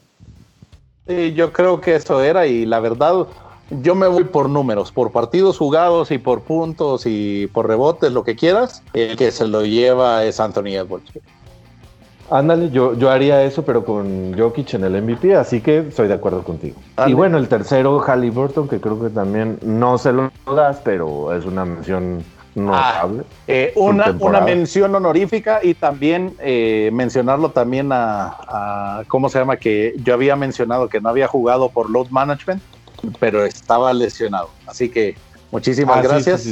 Sí, yo creo que eso era y la verdad, yo me voy por números, por partidos jugados y por puntos y por rebotes, lo que quieras. El que se lo lleva es Anthony Edwards. Ándale, yo, yo haría eso, pero con Jokic en el MVP, así que estoy de acuerdo contigo. Y bueno, el tercero, Halliburton, que creo que también no se lo das, pero es una mención notable. Ah, eh, una, una, mención honorífica y también eh, mencionarlo también a, ¿cómo se llama? Que yo había mencionado que no había jugado por load management, pero estaba lesionado. Así que muchísimas ah, gracias.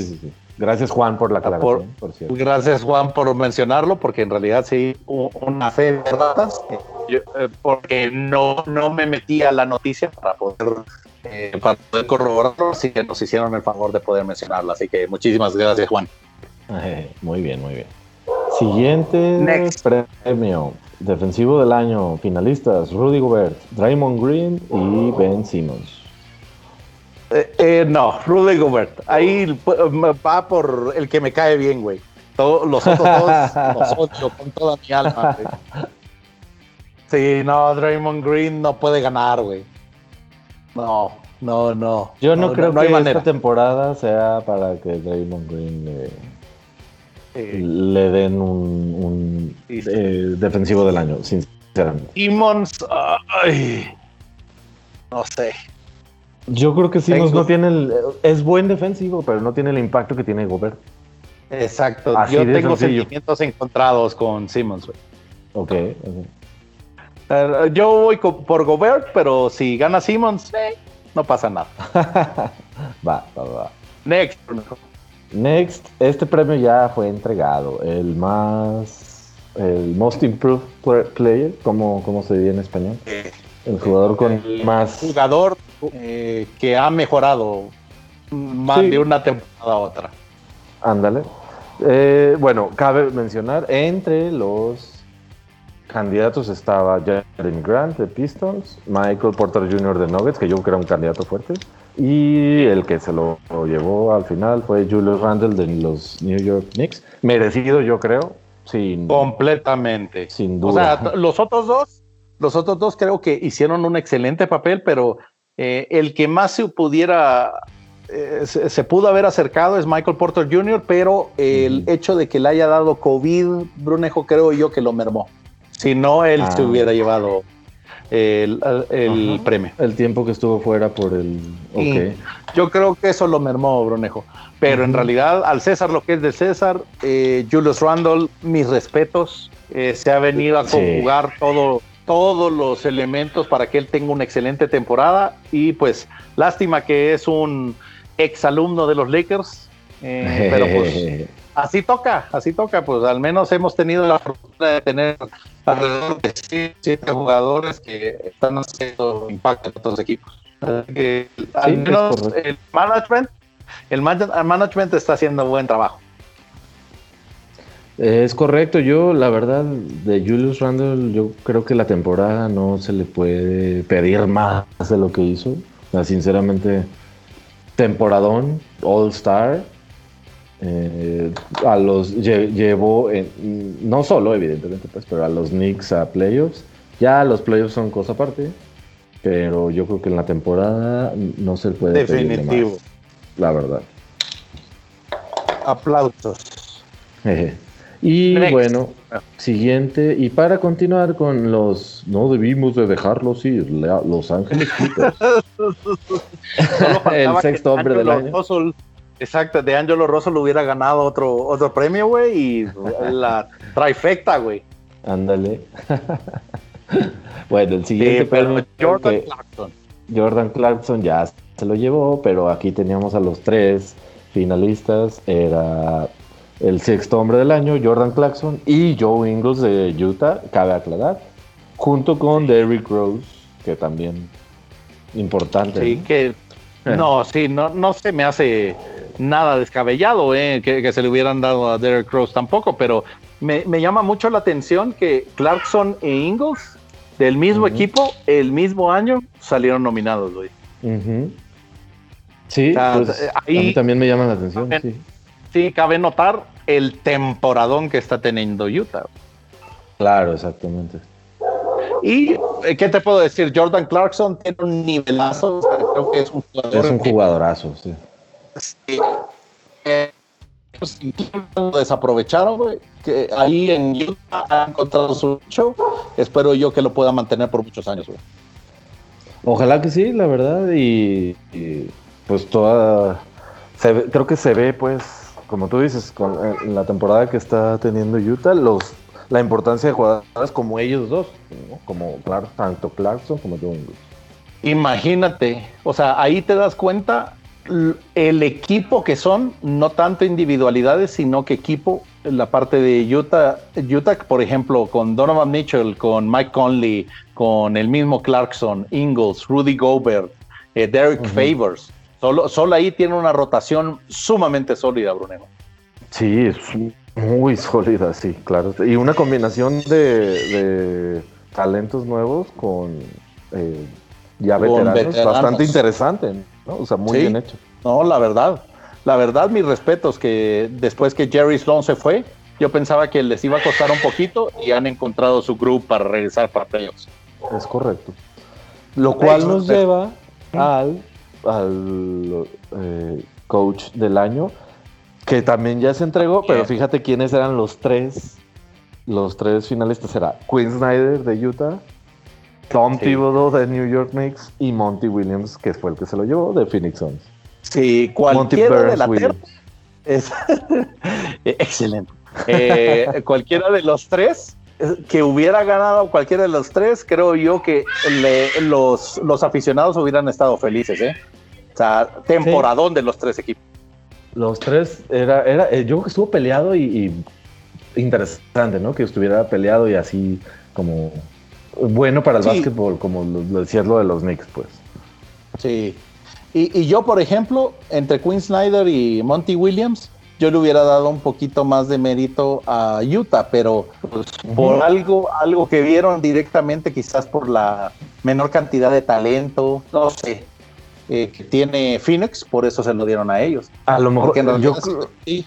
gracias Juan por la aclaración. gracias Juan por mencionarlo, porque en realidad sí, una fe de ratas, eh, porque no, no me metía la noticia para poder eh, para poder corroborarlo, así que nos hicieron el favor de poder mencionarlo. Así que muchísimas gracias, Juan. muy bien, muy bien. Siguiente premio. Defensivo del año. Finalistas: Rudy Gobert, Draymond Green y Ben Simmons. Eh, eh, no, Rudy Gobert. Ahí va por el que me cae bien, güey. Todos, los otros dos los ocho con toda mi alma. Sí, no, Draymond Green no puede ganar, güey. No, no, no. Yo no, creo que esta temporada sea para que Draymond Green le, den un, eh, defensivo del año, sinceramente. Simmons, ay, no sé. Yo creo que Simmons no tiene el, es buen defensivo, pero no tiene el impacto que tiene Gobert. Exacto. Yo tengo sentimientos encontrados con Simmons. Ok. Eh, yo voy por Gobert, pero si gana Simmons, eh, no pasa nada. va, va, va. Next. Next, este premio ya fue entregado. El más. El Most Improved Player, ¿cómo, se dice en español? Eh, el jugador con más. Jugador que ha mejorado más de una temporada a otra. Ándale. bueno, cabe mencionar entre los candidatos estaba Jeremy Grant de Pistons, Michael Porter Jr. de Nuggets, que yo creo que era un candidato fuerte, y el que se lo, llevó al final fue Julius Randle de los New York Knicks. Merecido, yo creo, sin completamente, sin duda. O sea, los otros dos, los otros dos creo que hicieron un excelente papel, pero eh, el que más se pudiera eh, se, pudo haber acercado es Michael Porter Jr., pero el hecho de que le haya dado COVID, Brunejo, creo yo que lo mermó. Si no, él se ah. hubiera llevado el, premio. El tiempo que estuvo fuera por el. Yo creo que eso lo mermó Brunejo. Pero en realidad, al César lo que es de César, eh, Julius Randle, mis respetos. Eh, se ha venido a conjugar todo, todos los elementos para que él tenga una excelente temporada. Y pues, lástima que es un exalumno de los Lakers. Eh, pero pues así toca, así toca, pues al menos hemos tenido la fortuna de tener alrededor de siete jugadores que están haciendo impacto en otros equipos. al menos el management, el management está haciendo buen trabajo. Es correcto, yo la verdad de Julius Randle, yo creo que la temporada no se le puede pedir más de lo que hizo. sinceramente, temporadón, All Star, eh, a los llevó, no solo evidentemente, pues, pero a los Knicks a playoffs. Ya los playoffs son cosa aparte, pero yo creo que en la temporada no se puede. Definitivo. la verdad. Aplausos. y bueno, siguiente, y para continuar con los, no debimos de dejarlos ir, Los Ángeles El sexto hombre del año. Exacto, de Angelo Russell hubiera ganado otro, otro premio, güey, y la trifecta, güey. Ándale. bueno, el siguiente pero Jordan Clarkson. Jordan Clarkson ya se lo llevó, pero aquí teníamos a los tres finalistas. Era el sexto hombre del año, Jordan Clarkson, y Joe Ingles de Utah, cabe aclarar, junto con Derrick Rose, que también importante. Sí, que. no, sí, no, no se me hace nada descabellado eh, que, se le hubieran dado a Derrick Rose tampoco, pero me, llama mucho la atención que Clarkson e Ingles del mismo equipo, el mismo año, salieron nominados, güey. Sí, pues, a mí también me llama la atención. sí. sí, cabe notar el temporadón que está teniendo Utah. Claro, exactamente. Y, eh, ¿qué te puedo decir? Jordan Clarkson tiene un nivelazo, creo que es un jugador. Es un jugadorazo, sí. sí. Eh, pues, lo desaprovecharon, güey. Que ahí en Utah ha encontrado su show. Espero yo que lo pueda mantener por muchos años, güey. Ojalá que sí, la verdad. Y, pues toda. creo que se ve, pues, como tú dices, con eh, la temporada que está teniendo Utah, los, la importancia de jugadores como ellos dos, como claro, tanto Clarkson como Joe Imagínate, o sea, ahí te das cuenta el equipo que son, no tanto individualidades, sino que equipo, la parte de Utah, Utah, por ejemplo, con Donovan Mitchell, con Mike Conley, con el mismo Clarkson, Ingles, Rudy Gobert, eh, Derek Favors, Solo, ahí tiene una rotación sumamente sólida, Brunego. Sí, es muy sólida, sí, claro. Y una combinación de, talentos nuevos con eh, ya veteranos, bastante interesante, ¿no? O sea, muy bien hecho. No, la verdad, la verdad, mis respetos, que después que Jerry Sloan se fue, yo pensaba que les iba a costar un poquito y han encontrado su grupo para regresar para playoffs. Es correcto. Lo cual nos lleva al al eh, coach del año, que también ya se entregó, pero fíjate quiénes eran los tres, los tres finalistas, era Quinn Snyder de Utah, Tom Thibodeau de New York Knicks y Monty Williams, que fue el que se lo llevó de Phoenix Suns. Sí, cualquiera de la es excelente. Eh, cualquiera de los tres que hubiera ganado cualquiera de los tres, creo yo que los, los aficionados hubieran estado felices, ¿eh? O sea, temporadón de los tres equipos. Los tres, era, era, eh, yo creo que estuvo peleado y, interesante, ¿no? Que estuviera peleado y así como bueno para el básquetbol, como lo, decías lo de los Knicks, pues. Sí. Y, y, yo, por ejemplo, entre Quinn Snyder y Monty Williams, yo le hubiera dado un poquito más de mérito a Utah, pero pues, por algo, algo que vieron directamente, quizás por la menor cantidad de talento, no sé, eh, que tiene Phoenix, por eso se lo dieron a ellos. A lo mejor, yo, sí,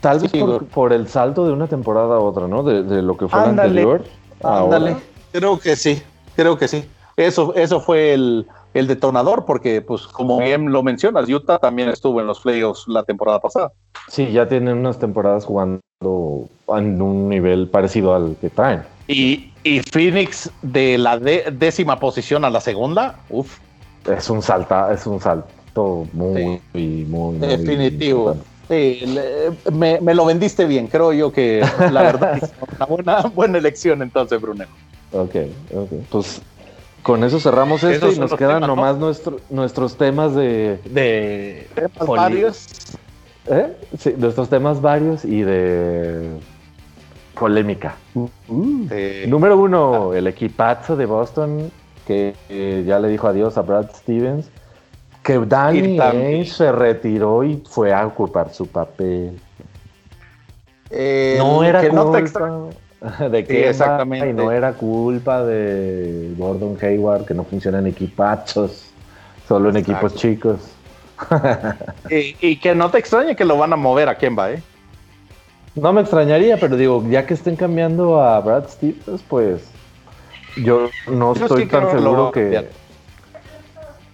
tal vez por, el salto de una temporada a otra, ¿no? De, lo que fue la anterior. Ándale, creo que sí, creo que sí. Eso, eso fue el, el detonador, porque, pues, como bien lo mencionas, Utah también estuvo en los playoffs la temporada pasada. Sí, ya tienen unas temporadas jugando en un nivel parecido al que traen. Y, y Phoenix de la décima posición a la segunda, uff. Es un salta, es un salto muy, muy, definitivo. Sí, me, me, lo vendiste bien, creo yo que la verdad es una buena, buena elección entonces, Brunel. Ok, ok. Pues con eso cerramos esto y nos quedan nomás nuestros temas de. De. varios. ¿Eh? Sí, nuestros temas varios y de. Polémica. Uh, número uno, el equipazo de Boston que ya le dijo adiós a Brad Stevens. Que Danny Ainge se retiró y fue a ocupar su papel. no era que culpa de que exactamente. Y no era culpa de Gordon Hayward que no funciona en equipachos, solo en equipos chicos. y, que no te extrañe que lo van a mover a Kemba, ¿eh? No me extrañaría, pero digo, ya que estén cambiando a Brad Stevens, pues yo no estoy tan seguro que.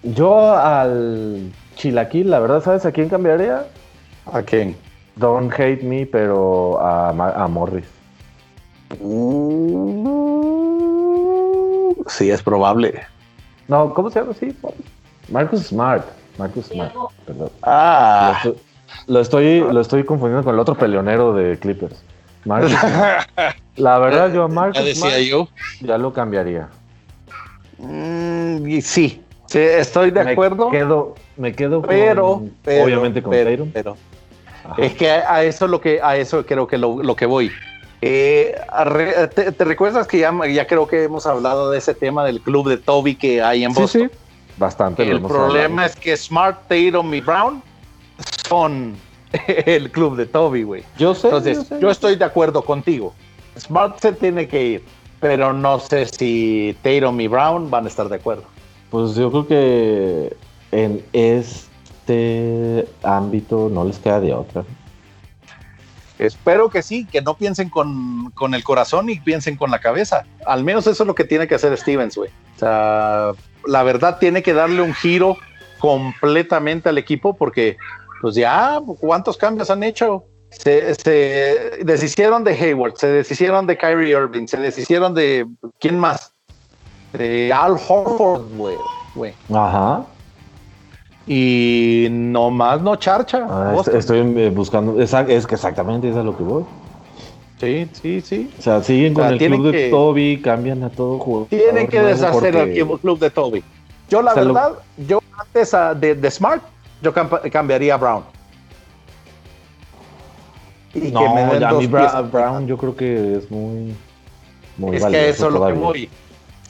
Yo al Chilaquil, la verdad, ¿sabes a quién cambiaría? ¿A quién? Don't hate me, pero a, a Morris. Mm, sí, es probable. No, ¿cómo se llama? Sí, Marcus Smart. Marcus Smart, perdón. Ah. Lo estoy, lo estoy, confundiendo con el otro peleonero de Clippers. La verdad, yo a Marcus ya, lo cambiaría. Mm, sí, sí, estoy de acuerdo. Quedo, me quedo pero, obviamente con pero, pero es que a, eso lo que a eso creo que lo, que voy. Eh, te, recuerdas que ya, ya, creo que hemos hablado de ese tema del club de Toby que hay en Boston? Sí, bastante. El problema es que Smart, Tatum y Brown son el club de Toby, güey. Yo sé. Entonces, yo, estoy de acuerdo contigo. Smart se tiene que ir, pero no sé si Tatum y Brown van a estar de acuerdo. Pues yo creo que en este ámbito no les queda de otra. Espero que sí, que no piensen con, con, el corazón y piensen con la cabeza. Al menos eso es lo que tiene que hacer Stevens, güey. O sea, la verdad tiene que darle un giro completamente al equipo porque pues ya, ¿cuántos cambios han hecho? Se, deshicieron de Hayward, se deshicieron de Kyrie Irving, se deshicieron de. ¿Quién más? De Al Horford, güey. Ajá. Y nomás no charcha. Ah, estoy eh, buscando. Es, es que exactamente eso es lo que voy. Sí, sí, sí. O sea, siguen con el club de Toby, cambian a todo juego. Tienen que deshacer el club de Toby. Yo, la verdad, yo antes de, de Smart yo cambiaría a Brown. Y no, que me den dos Brown, Brown yo creo que es muy, muy es que eso es lo que voy.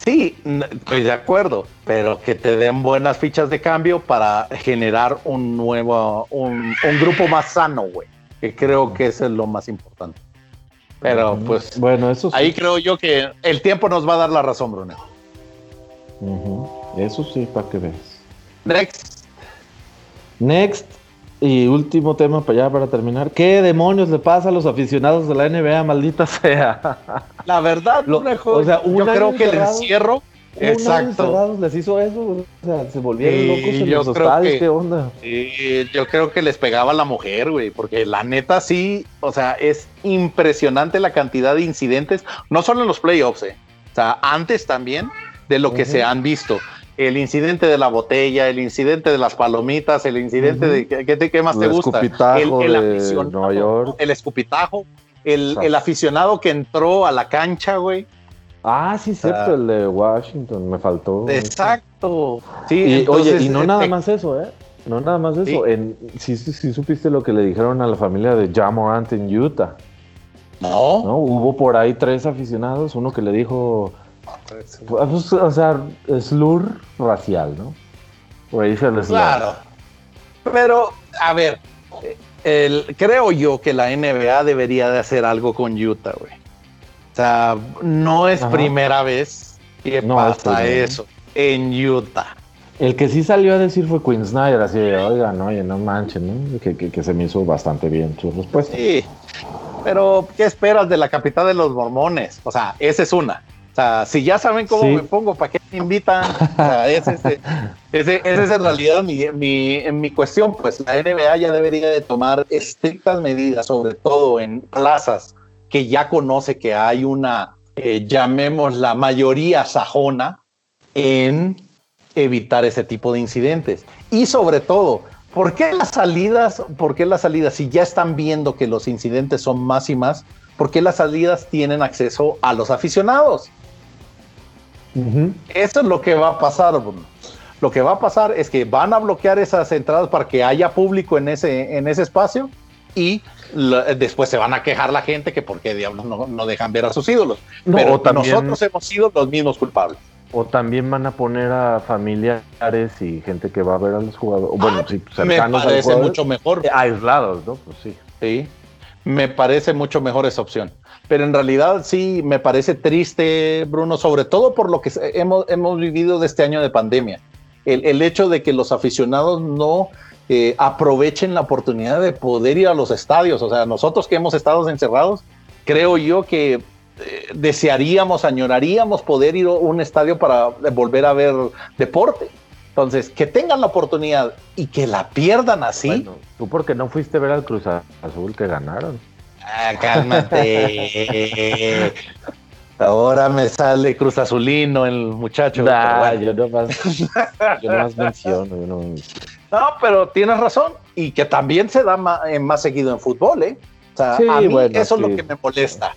Sí, estoy de acuerdo, pero que te den buenas fichas de cambio para generar un nuevo, un, un grupo más sano, güey. Que creo que eso es lo más importante. Pero pues, bueno, eso ahí creo yo que el tiempo nos va a dar la razón, Bruno. Eso sí, para que veas. Next. Next, y último tema para ya para terminar. ¿Qué demonios le pasa a los aficionados de la NBA, maldita sea? La verdad, lo, o sea, yo creo que el encierro. Exacto. les hizo eso, o sea, se volvieron locos en los estadios, ¿qué onda? yo creo que les pegaba la mujer, güey, porque la neta sí, o sea, es impresionante la cantidad de incidentes, no solo en los playoffs, eh, o sea, antes también de lo que se han visto el incidente de la botella, el incidente de las palomitas, el incidente de ¿qué, qué más te gusta? El, el aficionado, Nueva York. el escupitajo, el, el, aficionado que entró a la cancha, güey. Ah, sí, cierto, el de Washington, me faltó. Exacto. Sí, y, oye, y no nada más eso, ¿eh? No nada más eso. Sí. En, sí, sí, supiste lo que le dijeron a la familia de Jamorant en Utah. No. No, hubo por ahí tres aficionados, uno que le dijo pues, o sea, slur racial, ¿no? Claro. Pero, a ver, el, creo yo que la NBA debería de hacer algo con Utah, güey. O sea, no es primera vez que pasa eso en Utah. El que sí salió a decir fue Quinn Snyder, así de, oigan, oye, no manchen, ¿no? Que, que, se me hizo bastante bien su respuesta. Sí, pero ¿qué esperas de la capital de los mormones? O sea, esa es una. Sea, si ya saben cómo me pongo, ¿para qué me invitan? O sea, ese, ese, es en realidad mi, mi, mi, cuestión. Pues la NBA ya debería de tomar estrictas medidas, sobre todo en plazas que ya conoce que hay una, eh, llamemos la mayoría sajona, en evitar ese tipo de incidentes. Y sobre todo, ¿por qué las salidas, por qué las salidas, si ya están viendo que los incidentes son más y más, ¿por qué las salidas tienen acceso a los aficionados? Eso es lo que va a pasar. Lo que va a pasar es que van a bloquear esas entradas para que haya público en ese, en ese espacio y después se van a quejar la gente que por qué diablos no, dejan ver a sus ídolos. Pero nosotros hemos sido los mismos culpables. O también van a poner a familiares y gente que va a ver a los jugadores. Bueno, ah, sí, cercanos me parece mucho mejor. Aislados, ¿no? Pues sí. Sí, me parece mucho mejor esa opción pero en realidad sí me parece triste, Bruno, sobre todo por lo que hemos, hemos vivido de este año de pandemia. El, hecho de que los aficionados no eh, aprovechen la oportunidad de poder ir a los estadios. O sea, nosotros que hemos estado encerrados, creo yo que eh, desearíamos, añoraríamos poder ir a un estadio para volver a ver deporte. Entonces, que tengan la oportunidad y que la pierdan así. Bueno, tú porque no fuiste a ver al Cruz Azul que ganaron. Ah, cálmate. Ahora me sale Cruz Azulino el muchacho. yo no más, yo no menciono. no... pero tienes razón. Y que también se da más, eh, más seguido en fútbol, ¿eh? O a mí eso es lo que me molesta.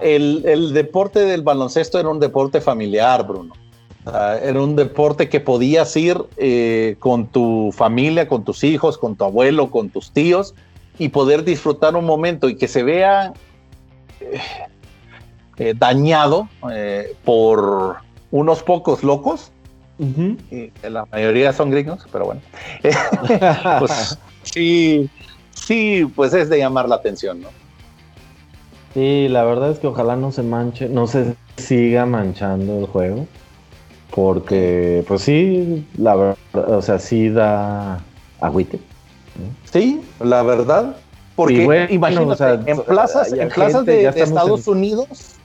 el, deporte del baloncesto era un deporte familiar, Bruno. Era un deporte que podías ir eh, con tu familia, con tus hijos, con tu abuelo, con tus tíos y poder disfrutar un momento y que se vea eh, eh, dañado por unos pocos locos. la mayoría son gringos, pero bueno. pues, sí, sí, pues es de llamar la atención, ¿no? Sí, la verdad es que ojalá no se manche, no se siga manchando el juego. Porque, pues sí, la verdad, o sea, sí da agüite. Sí, la verdad. Porque imagínate, en plazas, en plazas de, Estados Unidos,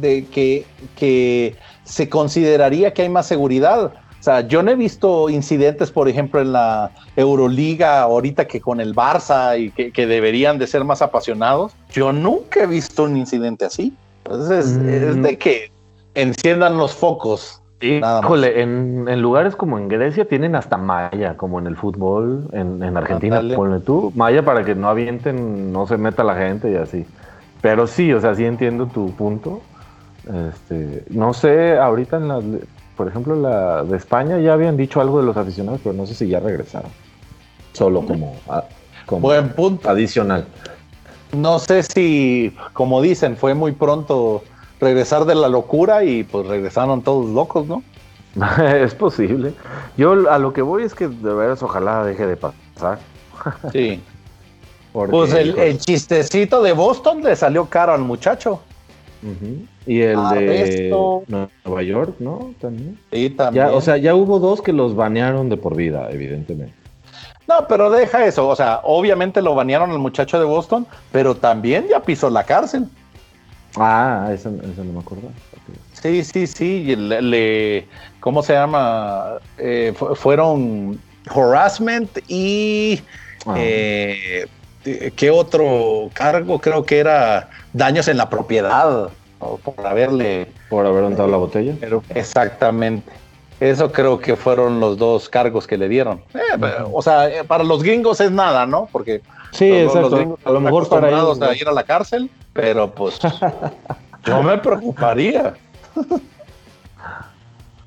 de que, que se consideraría que hay más seguridad. O sea, yo no he visto incidentes, por ejemplo, en la Euroliga ahorita que con el Barça y que, deberían de ser más apasionados. Yo nunca he visto un incidente así. Entonces, es de mm. que enciendan los focos. Híjole, en, en, lugares como en Grecia tienen hasta malla, como en el fútbol, en, en Argentina, ponle tú, malla para que no avienten, no se meta la gente y así. Pero sí, o sea, sí entiendo tu punto. Este, no sé, ahorita en la, por ejemplo, la de España ya habían dicho algo de los aficionados, pero no sé si ya regresaron. Solo como, Buen punto. adicional. No sé si, como dicen, fue muy pronto regresar de la locura y pues regresaron todos locos, ¿no? es posible. Yo a lo que voy es que de veras ojalá deje de pasar. sí. pues el, chistecito de Boston le salió caro al muchacho. Y el de Nueva York, ¿no? También. Sí, también. o sea, ya hubo dos que los banearon de por vida, evidentemente. No, pero deja eso. O sea, obviamente lo banearon al muchacho de Boston, pero también ya pisó la cárcel. Ah, eso, no me acuerdo. Sí, sí, sí. Le, ¿Cómo se llama? Eh, fueron harassment y. Ah. Eh, ¿Qué otro cargo? Creo que era daños en la propiedad. por haberle. Por haber entrado la botella. Pero, exactamente. Eso creo que fueron los dos cargos que le dieron. Eh, o sea, eh, para los gringos es nada, ¿no? Porque sí, exacto. a lo mejor para ellos a ir a la cárcel, pero pues yo me preocuparía.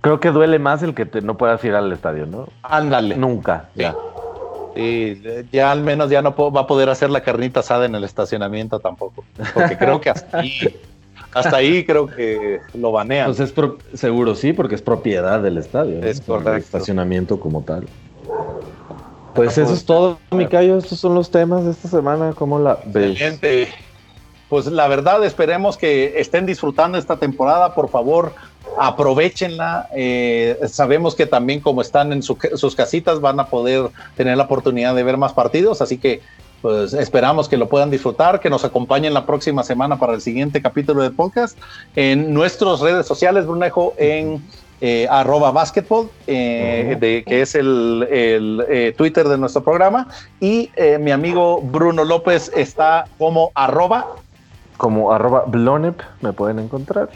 Creo que duele más el que no puedas ir al estadio, ¿no? Ándale. Nunca, ya. Sí, ya al menos ya no va a poder hacer la carnita asada en el estacionamiento tampoco. Porque creo que hasta ahí hasta ahí creo que lo banean. Pues es seguro sí, porque es propiedad del estadio. Es correcto. El estacionamiento como tal. Pues eso es todo, mi Cayo. Estos son los temas de esta semana. ¿Cómo la ves? Pues la verdad, esperemos que estén disfrutando esta temporada. Por favor, aprovechenla. Eh, sabemos que también como están en sus casitas van a poder tener la oportunidad de ver más partidos. Así que pues esperamos que lo puedan disfrutar, que nos acompañen la próxima semana para el siguiente capítulo de podcast en nuestras redes sociales, Brunejo, en eh, arroba basketball, eh, de, que es el, eh, Twitter de nuestro programa, y mi amigo Bruno López está como arroba. Como arroba blonep, me pueden encontrar.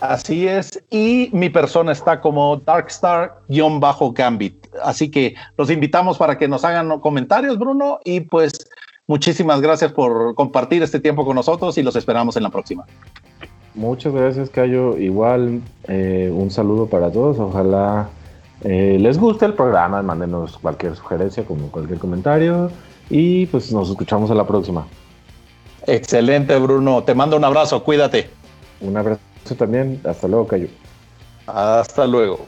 Así es, y mi persona está como Darkstar-Gambit. Así que los invitamos para que nos hagan comentarios, Bruno, y pues muchísimas gracias por compartir este tiempo con nosotros y los esperamos en la próxima. Muchas gracias, Cayo. Igual eh, un saludo para todos. Ojalá eh, les guste el programa. Mándenos cualquier sugerencia, como cualquier comentario. Y pues nos escuchamos en la próxima. Excelente, Bruno. Te mando un abrazo. Cuídate. Un abrazo también. Hasta luego, Cayo. Hasta luego.